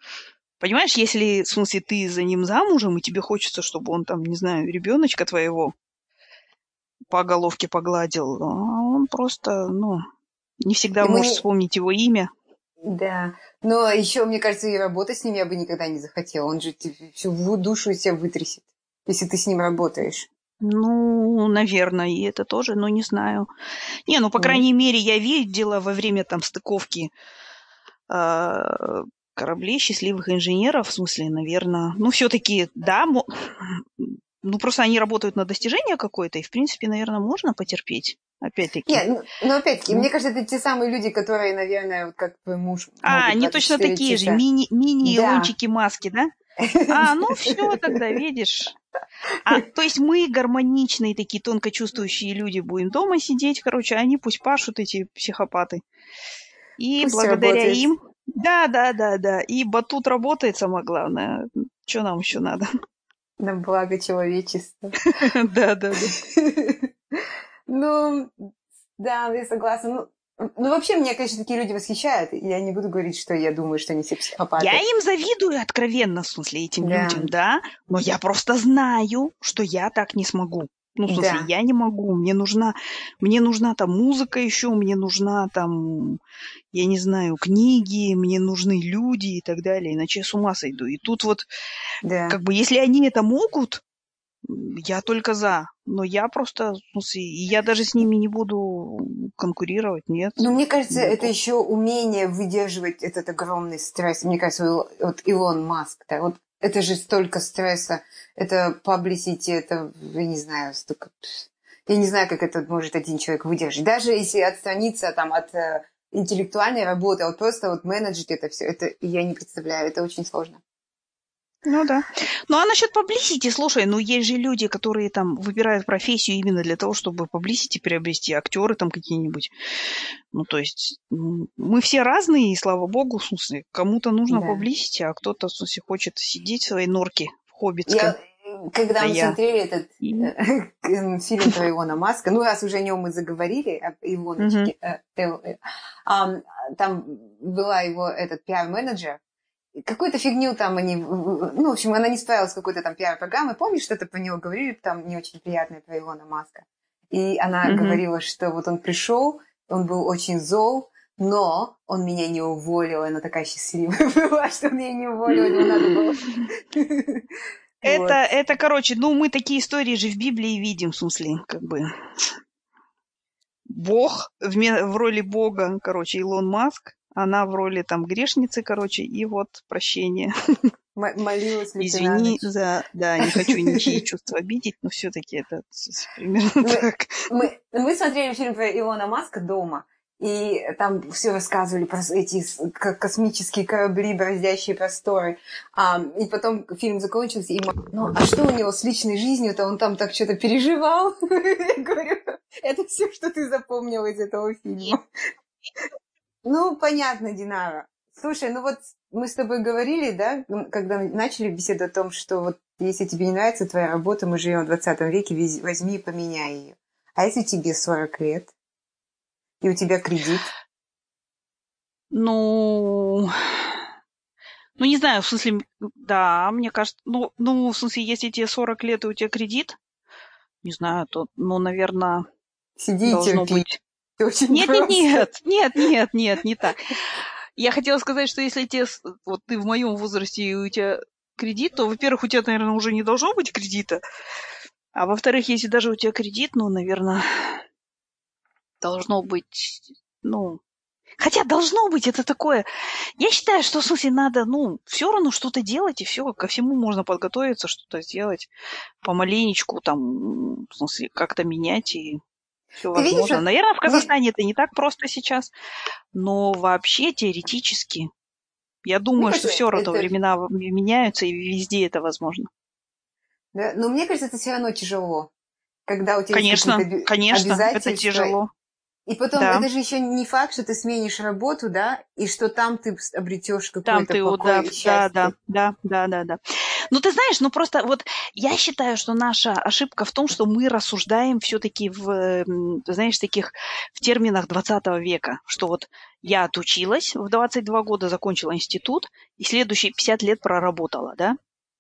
понимаешь, если, в смысле, ты за ним замужем, и тебе хочется, чтобы он там, не знаю, ребеночка твоего по головке погладил, а он просто, ну, не всегда Ему можешь вспомнить его имя. Да, но еще, мне кажется, и работать с ним я бы никогда не захотела. Он же всю душу из тебя вытрясет, если ты с ним работаешь. Ну, наверное, и это тоже, но не знаю. Не, ну, по mm. крайней мере, я видела во время там стыковки э, кораблей счастливых инженеров, в смысле, наверное, ну, все-таки, да, ну, просто они работают на достижение какое-то, и, в принципе, наверное, можно потерпеть. Опять-таки. Нет, ну, ну опять-таки, ну. мне кажется, это те самые люди, которые, наверное, вот как твой муж. А, они точно такие часа. же, мини, мини-илончики да. маски, да? А, ну все тогда, видишь. А, то есть мы гармоничные такие тонко чувствующие люди будем дома сидеть, короче, они пусть пашут, эти психопаты. И пусть благодаря работает. им... Да, да, да, да. И батут работает, самое главное. Что нам еще надо? На благо человечества. Да, да, да. Ну, да, я согласна. Ну, ну, вообще, меня, конечно, такие люди восхищают. Я не буду говорить, что я думаю, что они все психопаты. Я им завидую откровенно, в смысле, этим да. людям, да. Но я просто знаю, что я так не смогу. Ну, в смысле, да. я не могу. Мне нужна, мне нужна там музыка еще, мне нужна там, я не знаю, книги, мне нужны люди и так далее, иначе я с ума сойду. И тут вот, да. как бы, если они это могут, я только за. Но я просто, в смысле, я даже с ними не буду конкурировать, нет. Ну, мне кажется, нет. это еще умение выдерживать этот огромный стресс. Мне кажется, вот Илон Маск, да, вот это же столько стресса, это publicity, это, я не знаю, столько... Я не знаю, как это может один человек выдержать. Даже если отстраниться там от э, интеллектуальной работы, а вот просто вот менеджить это все, это я не представляю, это очень сложно. Ну да. Ну а насчет publicity, слушай, ну есть же люди, которые там выбирают профессию именно для того, чтобы publicity приобрести, актеры там какие-нибудь. Ну то есть мы все разные, и слава богу, в смысле, кому-то нужно да. publicity, а кто-то, в смысле, хочет сидеть в своей норке в Хоббитской. Я, когда а мы я... смотрели этот и... фильм про Илона Маска, ну раз уже о нем мы заговорили, об Илоночке, mm-hmm. э, э, там была его этот пиар-менеджер, какую-то фигню там они... Ну, в общем, она не справилась с какой-то там пиар-программой. Помнишь, что-то про него говорили там не очень приятное про Илона Маска? И она mm-hmm. говорила, что вот он пришел, он был очень зол, но он меня не уволил, и она такая счастливая была, что он меня не уволил, ему надо было. Это, это, короче, ну, мы такие истории же в Библии видим, в смысле, как бы... Бог в, в роли Бога, короче, Илон Маск, Она в роли там грешницы, короче, и вот прощение. Молилась ли Извини за... Да, не хочу ничьи чувства обидеть, но все-таки это примерно мы, так. Мы, мы смотрели фильм про Илона Маска дома, и там все рассказывали про эти космические корабли, бороздящие просторы. А, и потом фильм закончился, и ну, а что у него с личной жизнью-то? Он там так что-то переживал. Я говорю, это все, что ты запомнила из этого фильма. Ну, понятно, Динара. Слушай, ну вот мы с тобой говорили, да, когда начали беседу о том, что вот если тебе не нравится твоя работа, мы живем в 20 веке, возьми и поменяй ее. А если тебе 40 лет, и у тебя кредит? Ну, ну не знаю, в смысле, да, мне кажется, ну, ну в смысле, если тебе 40 лет и у тебя кредит, не знаю, то, ну, наверное, Сиди должно быть. Очень нет, просто. нет, нет, нет, нет, нет, не так. Я хотела сказать, что если тебе, вот ты в моем возрасте и у тебя кредит, то, во-первых, у тебя, наверное, уже не должно быть кредита. А во-вторых, если даже у тебя кредит, ну, наверное, должно быть, ну, Хотя должно быть это такое. Я считаю, что в смысле надо, ну, все равно что-то делать, и все, ко всему можно подготовиться, что-то сделать помаленечку, там, в смысле, как-то менять и все возможно. Видишь, Наверное, в Казахстане это не так просто сейчас, но вообще теоретически, я думаю, мне что все равно это... времена меняются, и везде это возможно. Да, но мне кажется, это все равно тяжело, когда у тебя конечно, есть конечно, это тяжело. И потом, да. это же еще не факт, что ты сменишь работу, да, и что там ты обретешь какой-то там ты, покой да, и счастье. Да, да, да, да, да. Ну, ты знаешь, ну просто вот я считаю, что наша ошибка в том, что мы рассуждаем все-таки в, знаешь, таких в терминах 20 века, что вот я отучилась в 22 года, закончила институт, и следующие 50 лет проработала, да,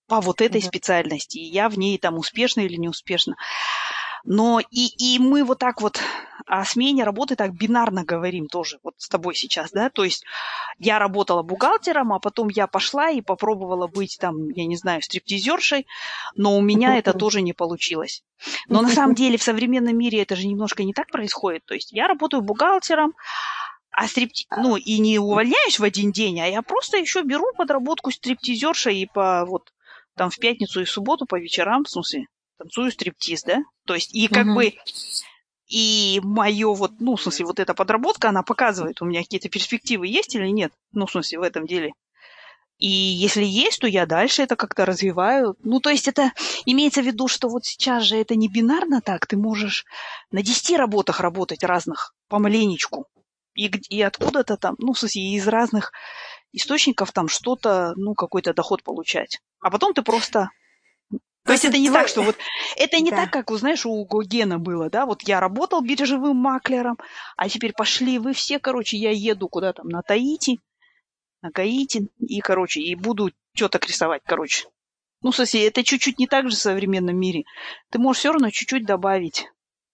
по вот этой mm-hmm. специальности, и я в ней там успешна или не успешна. Но и, и мы вот так вот о смене работы так бинарно говорим тоже, вот с тобой сейчас, да, то есть я работала бухгалтером, а потом я пошла и попробовала быть там, я не знаю, стриптизершей, но у меня это тоже не получилось. Но на самом деле в современном мире это же немножко не так происходит, то есть я работаю бухгалтером, а стрипти... ну, и не увольняюсь в один день, а я просто еще беру подработку стриптизершей и по вот там в пятницу и в субботу по вечерам, в смысле, танцую стриптиз, да? То есть, и как угу. бы, и мое вот, ну, в смысле, вот эта подработка, она показывает, у меня какие-то перспективы есть или нет, ну, в смысле, в этом деле. И если есть, то я дальше это как-то развиваю. Ну, то есть это имеется в виду, что вот сейчас же это не бинарно так, ты можешь на 10 работах работать разных, помаленечку. И, и откуда-то там, ну, в смысле, из разных источников там что-то, ну, какой-то доход получать. А потом ты просто то есть это не так, что вот это не так, как, знаешь, у Гогена было, да, вот я работал биржевым маклером, а теперь пошли вы все, короче, я еду куда там на Таити, на Гаити, и, короче, и буду что-то рисовать, короче. Ну, соси, это чуть-чуть не так же в современном мире. Ты можешь все равно чуть-чуть добавить.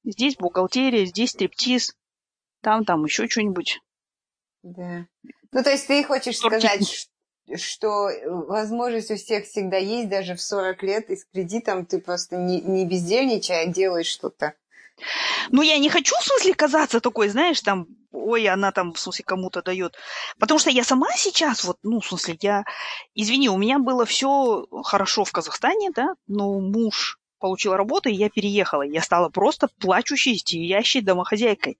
Здесь бухгалтерия, здесь стриптиз, там, там еще что-нибудь. Да. Ну, то есть ты хочешь сказать, что э, возможность у всех всегда есть, даже в 40 лет, и с кредитом ты просто не, не бездельничай, а делаешь что-то. Ну, я не хочу, в смысле, казаться такой, знаешь, там, ой, она там, в смысле, кому-то дает. Потому что я сама сейчас, вот, ну, в смысле, я, извини, у меня было все хорошо в Казахстане, да, но муж получил работу, и я переехала. Я стала просто плачущей, истерящей домохозяйкой.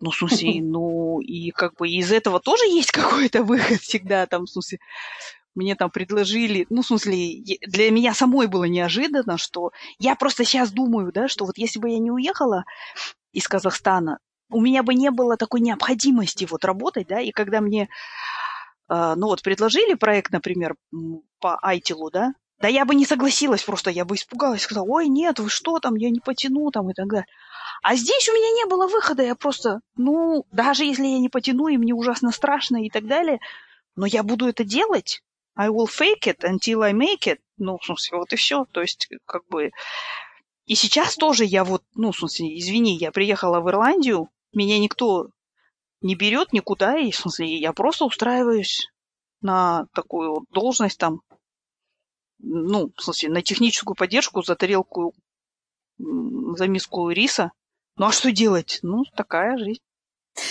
Ну, в смысле, ну, и как бы из этого тоже есть какой-то выход всегда, там, в смысле, мне там предложили, ну, в смысле, для меня самой было неожиданно, что я просто сейчас думаю, да, что вот если бы я не уехала из Казахстана, у меня бы не было такой необходимости вот работать, да, и когда мне, э, ну, вот предложили проект, например, по Айтилу, да, да я бы не согласилась просто, я бы испугалась, сказала, ой, нет, вы что там, я не потяну там и так далее. А здесь у меня не было выхода, я просто, ну, даже если я не потяну, и мне ужасно страшно и так далее, но я буду это делать. I will fake it until I make it. Ну, в смысле, вот и все. То есть, как бы... И сейчас тоже я вот, ну, в смысле, извини, я приехала в Ирландию, меня никто не берет никуда, и, в смысле, я просто устраиваюсь на такую должность там, ну, в смысле, на техническую поддержку за тарелку, за миску риса. Ну а что делать? Ну, такая жизнь.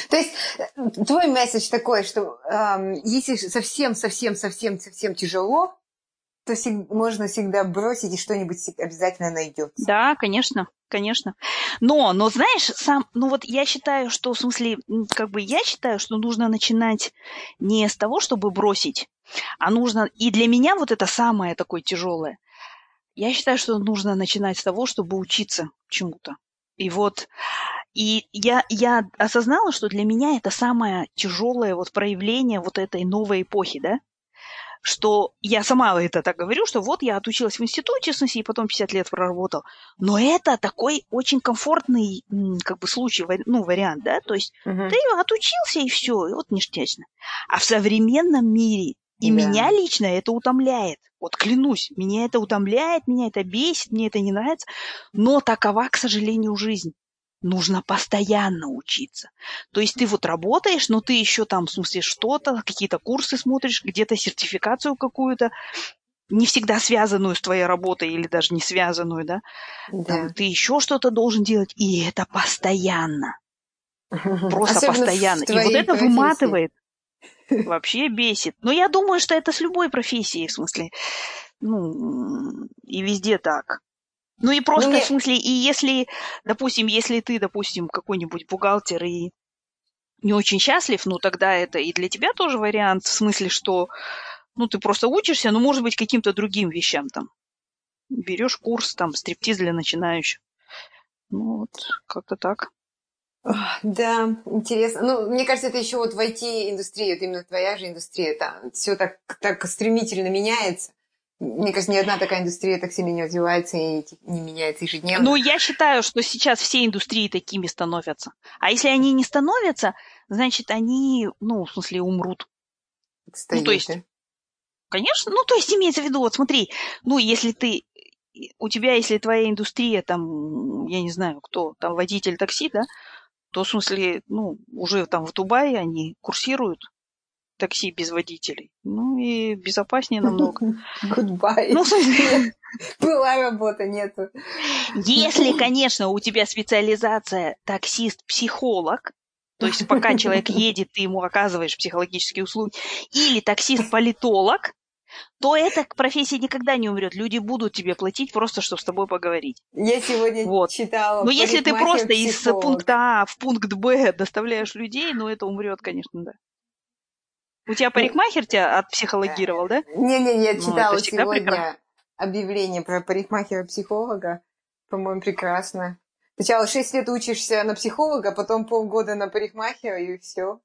То есть э, твой месседж такой, что эм, если совсем-совсем-совсем совсем тяжело, то всег- можно всегда бросить, и что-нибудь обязательно найдется. Да, конечно, конечно. Но, но знаешь, сам, ну вот я считаю, что, в смысле, как бы я считаю, что нужно начинать не с того, чтобы бросить, а нужно, и для меня вот это самое такое тяжелое. Я считаю, что нужно начинать с того, чтобы учиться чему-то. И вот и я, я осознала, что для меня это самое тяжелое вот проявление вот этой новой эпохи, да, что я сама это так говорю, что вот я отучилась в институте, смысле, и потом 50 лет проработал. Но это такой очень комфортный, как бы, случай, ну, вариант, да, то есть uh-huh. ты отучился и все, и вот ништячно. А в современном мире и да. меня лично это утомляет. Вот клянусь, меня это утомляет, меня это бесит, мне это не нравится. Но такова, к сожалению, жизнь нужно постоянно учиться. То есть ты вот работаешь, но ты еще там, в смысле, что-то, какие-то курсы смотришь, где-то сертификацию какую-то, не всегда связанную с твоей работой или даже не связанную, да? да. Там, ты еще что-то должен делать, и это постоянно. Просто Особенно постоянно. И вот это профессии. выматывает. Вообще бесит. Но я думаю, что это с любой профессией, в смысле. Ну, и везде так. Ну и просто, ну, в смысле, и если, допустим, если ты, допустим, какой-нибудь бухгалтер и не очень счастлив, ну тогда это и для тебя тоже вариант, в смысле, что ну ты просто учишься, ну может быть каким-то другим вещам там. Берешь курс там стриптиз для начинающих. Ну вот, как-то так. Да, интересно. Ну, мне кажется, это еще вот в IT-индустрии, это именно твоя же индустрия, там все так, так стремительно меняется. Мне кажется, ни одна такая индустрия так сильно не развивается и не меняется ежедневно. Ну, я считаю, что сейчас все индустрии такими становятся. А если они не становятся, значит, они, ну, в смысле, умрут. Кстати, ну, то есть, конечно, ну, то есть имеется в виду, вот смотри, ну, если ты, у тебя, если твоя индустрия, там, я не знаю, кто, там, водитель такси, да, то, в смысле, ну, уже там в Дубае они курсируют, такси без водителей. Ну и безопаснее намного. Goodbye. Ну, Была работа, нету. Если, конечно, у тебя специализация таксист-психолог, то есть пока человек едет, ты ему оказываешь психологические услуги, или таксист-политолог, то эта профессия никогда не умрет. Люди будут тебе платить просто, чтобы с тобой поговорить. Я сегодня вот. читала. Но если ты просто из пункта А в пункт Б доставляешь людей, ну это умрет, конечно, да. У тебя парикмахер тебя отпсихологировал, да? Не-не-не, я ну, читала ну, сегодня прекрасно. объявление про парикмахера-психолога. По-моему, прекрасно. Сначала 6 лет учишься на психолога, потом полгода на парикмахера, и все.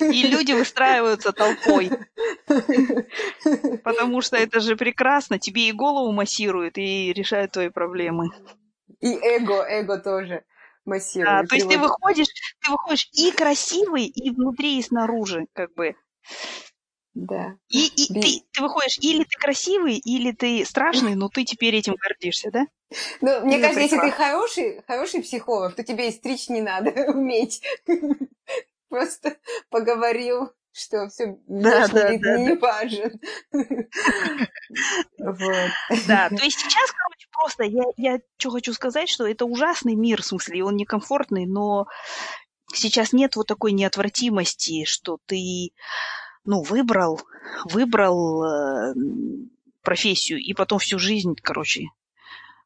И люди выстраиваются толпой. Потому что это же прекрасно. Тебе и голову массируют, и решают твои проблемы. И эго, эго тоже массирует. А, то есть ты выходишь, ты выходишь и красивый, и внутри, и снаружи, как бы. Да. И, и ты, ты выходишь, или ты красивый, или ты страшный, но ты теперь этим гордишься, да? Ну, мне кажется, если ты хороший, хороший психолог, то тебе и стричь не надо уметь. Просто поговорил, что все да, да, да, не да. важен. Да, то есть сейчас, короче, просто я, я что хочу сказать, что это ужасный мир, в смысле, он некомфортный, но сейчас нет вот такой неотвратимости, что ты, ну, выбрал, выбрал э, профессию, и потом всю жизнь, короче,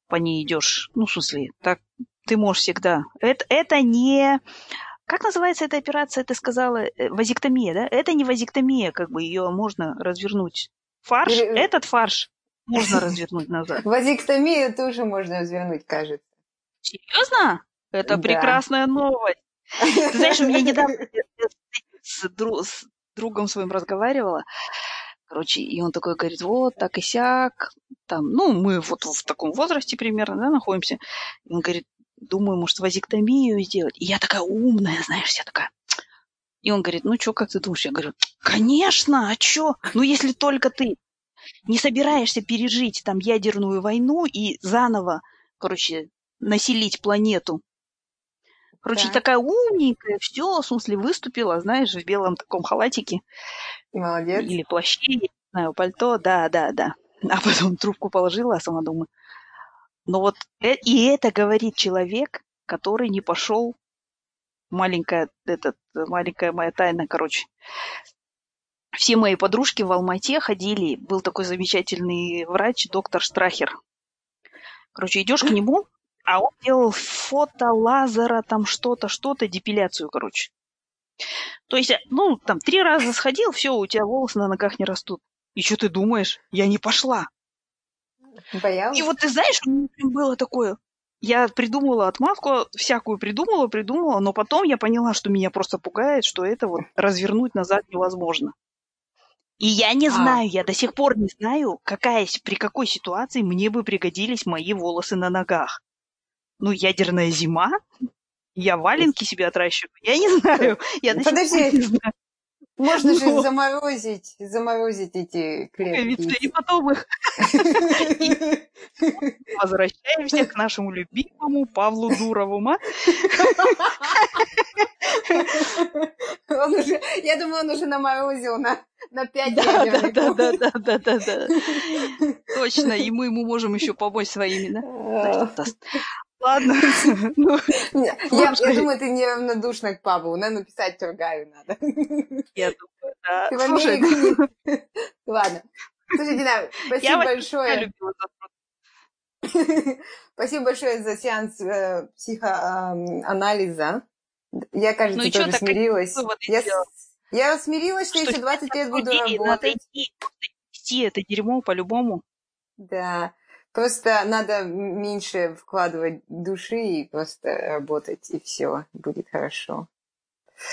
по ней идешь. Ну, в смысле, так ты можешь всегда. Это, это не как называется эта операция, ты сказала, э, вазектомия, да? Это не вазектомия, как бы ее можно развернуть. Фарш, Или... этот фарш можно развернуть назад. Вазектомию тоже можно развернуть, кажется. Серьезно? Это да. прекрасная новость. Ты знаешь, у меня недавно с, дру... с другом своим разговаривала, короче, и он такой говорит, вот, так и сяк, там, ну, мы вот в таком возрасте примерно, да, находимся. И он говорит, думаю, может, вазектомию сделать. И я такая умная, знаешь, я такая... И он говорит, ну что, как ты думаешь? Я говорю, конечно, а что? Ну если только ты не собираешься пережить там ядерную войну и заново, короче, населить планету. Короче, да. такая умненькая, все, в смысле, выступила, знаешь, в белом таком халатике. Молодец. Или плаще, не знаю, пальто, да, да, да. А потом трубку положила, а сама думаю, но вот э, и это говорит человек, который не пошел маленькая, этот, маленькая моя тайна, короче. Все мои подружки в Алмате ходили, был такой замечательный врач, доктор Штрахер. Короче, идешь к нему, а он делал фото лазера, там что-то, что-то, депиляцию, короче. То есть, ну, там, три раза сходил, все, у тебя волосы на ногах не растут. И что ты думаешь? Я не пошла. Боялась? И вот ты знаешь, у меня было такое, я придумала отмазку, всякую придумала, придумала, но потом я поняла, что меня просто пугает, что это вот развернуть назад невозможно. И я не А. знаю, я до сих пор не знаю, какая, при какой ситуации мне бы пригодились мои волосы на ногах. Ну, ядерная зима? Я валенки себе отращиваю? Я не знаю. Я до сих пор Подожди. не знаю. Можно же Ну. заморозить, заморозить эти Пуговицы, И клетки. потом их возвращаемся к нашему любимому Павлу Дурову. Он уже, я думаю, он уже наморозил на, на 5 Да, да, ядерных да, бомб. да, да, да, да, да. Точно, и мы ему можем еще помочь своими, да? Ладно. Ну, Не, Я, думаю, ты неравнодушна к Павлу. Надо написать Тургаю надо. я думаю, да. Ты в Слушай, Америку не- Ладно. Слушай, Дина, спасибо большое. Спасибо большое за сеанс э, психоанализа. Я, кажется, Ну тоже смирилась. Я, я смирилась, что, что еще 20 лет буду людей надо работать. идти, идти это дерьмо по-любому. Да. Просто надо меньше вкладывать души и просто работать, и все будет хорошо.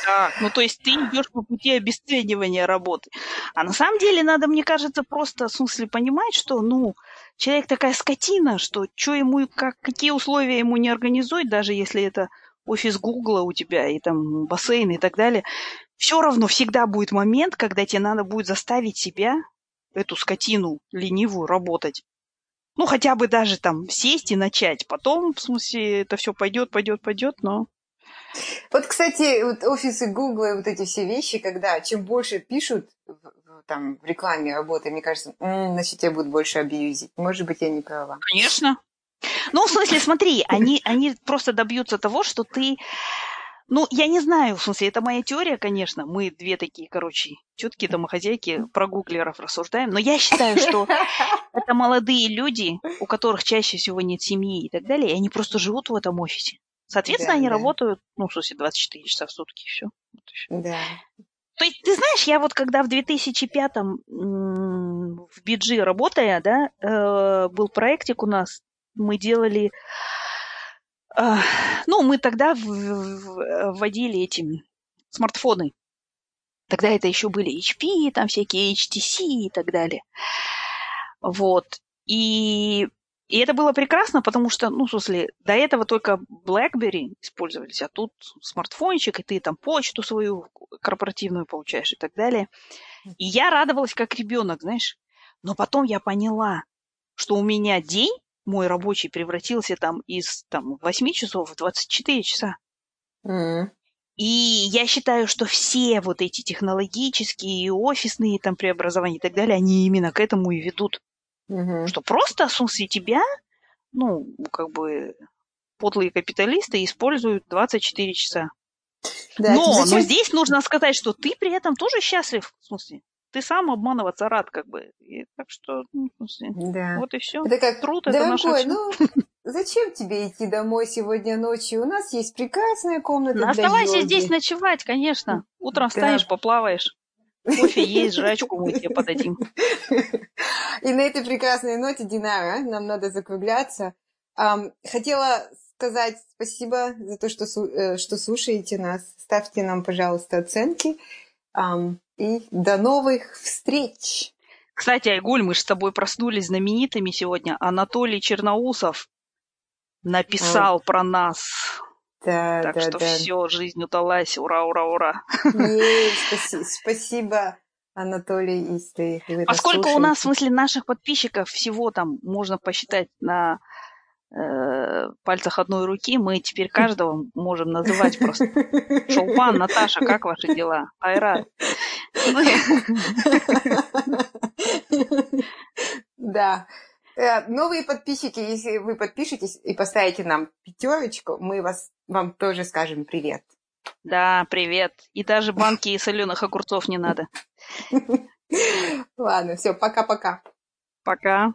Так, ну то есть ты идешь по пути обесценивания работы. А на самом деле надо, мне кажется, просто в смысле понимать, что, ну, человек такая скотина, что что ему, как, какие условия ему не организуют, даже если это офис Гугла у тебя и там бассейн и так далее, все равно всегда будет момент, когда тебе надо будет заставить себя, эту скотину ленивую, работать. Ну, хотя бы даже там сесть и начать. Потом, в смысле, это все пойдет, пойдет, пойдет, но Вот, кстати, вот офисы Гугла и вот эти все вещи, когда чем больше пишут там, в рекламе работы, мне кажется, «М, значит, тебя будут больше абьюзить. Может быть, я не права. Конечно. Ну, в смысле, смотри, они, они просто добьются того, что ты... Ну, я не знаю, в смысле, это моя теория, конечно. Мы две такие, короче, четкие домохозяйки про гуглеров рассуждаем. Но я считаю, что это молодые люди, у которых чаще всего нет семьи и так далее, и они просто живут в этом офисе. Соответственно, Да, они да. работают, ну, в смысле, 24 часа в сутки, и все. Да. То есть, ты знаешь, я вот когда в 2005-м м, в Биджи работая, да, э, был проектик у нас, мы делали, ну, мы тогда вводили эти смартфоны. Тогда это еще были HP, там всякие HTC и так далее. Вот. И, и это было прекрасно, потому что, ну, в смысле, до этого только BlackBerry использовались, а тут смартфончик, и ты там почту свою корпоративную получаешь и так далее. И я радовалась как ребенок, знаешь. Но потом я поняла, что у меня день мой рабочий превратился там из там, 8 часов в 24 часа. М. И я считаю, что все вот эти технологические и офисные там преобразования и так далее, они именно к этому и ведут. Мгм. Что просто, смысле, тебя, ну, как бы, подлые капиталисты используют 24 часа. Да, но, зачем- но здесь нужно сказать, что ты при этом тоже счастлив, в смысле. Ты сам обманываться рад, как бы. И так что, ну, Да. вот и все. Это как, Труд это дорогой, всё. ну, зачем тебе идти домой сегодня ночью? У нас есть прекрасная комната Ну, оставайся йоги. здесь ночевать, конечно. Утром Да. встанешь, поплаваешь. Кофе есть, жрачку мы тебе подадим. И на этой прекрасной ноте, Динара, нам надо закругляться. Хотела сказать спасибо за то, что, э, что слушаете нас. Ставьте нам, пожалуйста, оценки. Ам, и до новых встреч! Кстати, Айгуль, мы же с тобой проснулись знаменитыми сегодня. Анатолий Черноусов написал про нас. Да, Так да, что да. все, жизнь удалась. Ура, ура, ура. Ей, спаси- спасибо, Анатолий, если вы нас Поскольку у нас, в смысле, наших подписчиков всего там можно посчитать на э, пальцах одной руки, мы теперь каждого можем называть просто. Шолпан, Наташа, как ваши дела? Айра. Да. Э, Новые подписчики, если вы подпишетесь и поставите нам пятерочку, мы вас, вам тоже скажем привет. Да, привет. И даже банки соленых огурцов не надо. Ладно, все, пока-пока. Пока.